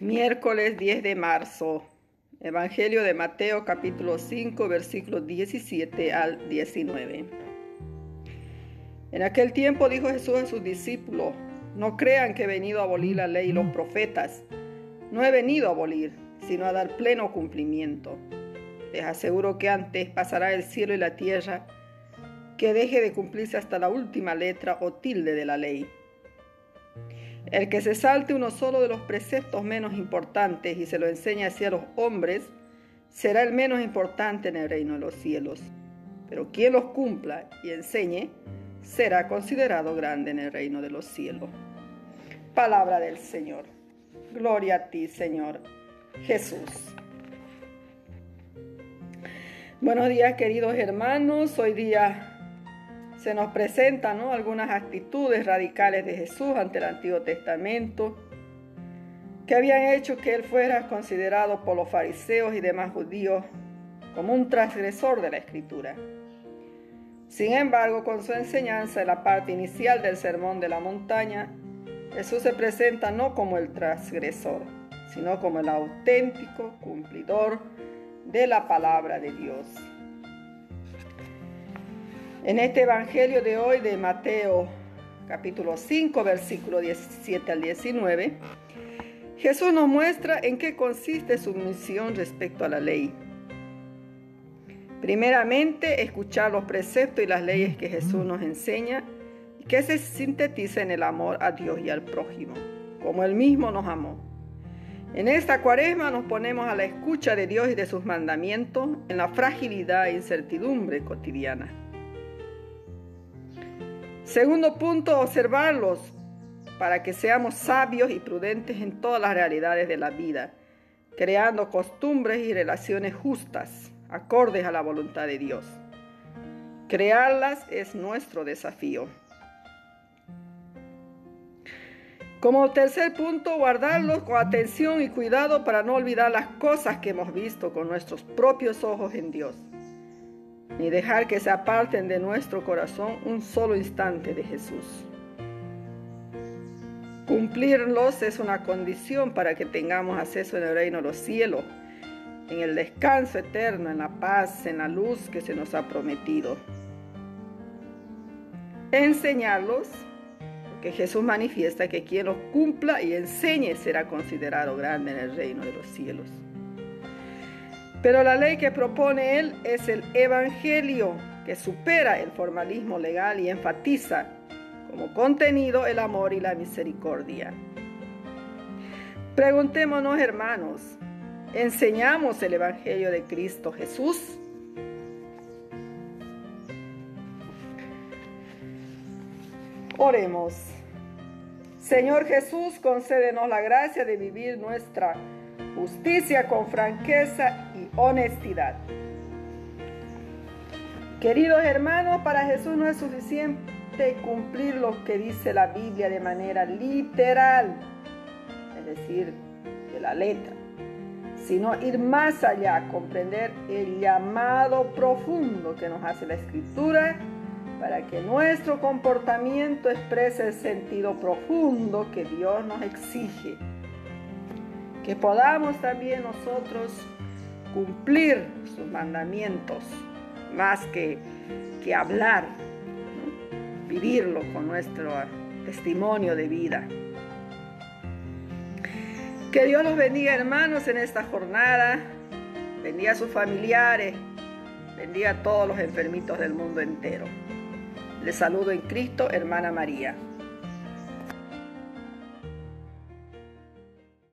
Miércoles 10 de marzo. Evangelio de Mateo capítulo 5 versículos 17 al 19. En aquel tiempo dijo Jesús a sus discípulos, no crean que he venido a abolir la ley y los profetas. No he venido a abolir, sino a dar pleno cumplimiento. Les aseguro que antes pasará el cielo y la tierra que deje de cumplirse hasta la última letra o tilde de la ley. El que se salte uno solo de los preceptos menos importantes y se lo enseñe así a los hombres, será el menos importante en el reino de los cielos. Pero quien los cumpla y enseñe, será considerado grande en el reino de los cielos. Palabra del Señor. Gloria a ti, Señor Jesús. Buenos días, queridos hermanos. Hoy día se nos presentan algunas actitudes radicales de Jesús ante el Antiguo Testamento que habían hecho que él fuera considerado por los fariseos y demás judíos como un transgresor de la escritura. Sin embargo, con su enseñanza en la parte inicial del Sermón de la Montaña, Jesús se presenta no como el transgresor, sino como el auténtico cumplidor de la palabra de Dios. En este Evangelio de hoy de Mateo capítulo 5 versículo 17 al 19, Jesús nos muestra en qué consiste su misión respecto a la ley. Primeramente, escuchar los preceptos y las leyes que Jesús nos enseña y que se sintetiza en el amor a Dios y al prójimo, como Él mismo nos amó. En esta cuaresma nos ponemos a la escucha de Dios y de sus mandamientos en la fragilidad e incertidumbre cotidiana. Segundo punto, observarlos para que seamos sabios y prudentes en todas las realidades de la vida, creando costumbres y relaciones justas, acordes a la voluntad de Dios. Crearlas es nuestro desafío. Como tercer punto, guardarlos con atención y cuidado para no olvidar las cosas que hemos visto con nuestros propios ojos en Dios ni dejar que se aparten de nuestro corazón un solo instante de Jesús. Cumplirlos es una condición para que tengamos acceso en el reino de los cielos, en el descanso eterno, en la paz, en la luz que se nos ha prometido. Enseñarlos, porque Jesús manifiesta que quien los cumpla y enseñe será considerado grande en el reino de los cielos. Pero la ley que propone él es el Evangelio, que supera el formalismo legal y enfatiza como contenido el amor y la misericordia. Preguntémonos, hermanos, ¿enseñamos el Evangelio de Cristo Jesús? Oremos. Señor Jesús, concédenos la gracia de vivir nuestra justicia con franqueza honestidad. Queridos hermanos, para Jesús no es suficiente cumplir lo que dice la Biblia de manera literal, es decir, de la letra, sino ir más allá, comprender el llamado profundo que nos hace la Escritura para que nuestro comportamiento exprese el sentido profundo que Dios nos exige que podamos también nosotros cumplir sus mandamientos, más que, que hablar, vivirlo con nuestro testimonio de vida. Que Dios los bendiga hermanos en esta jornada, bendiga a sus familiares, bendiga a todos los enfermitos del mundo entero. Les saludo en Cristo, hermana María.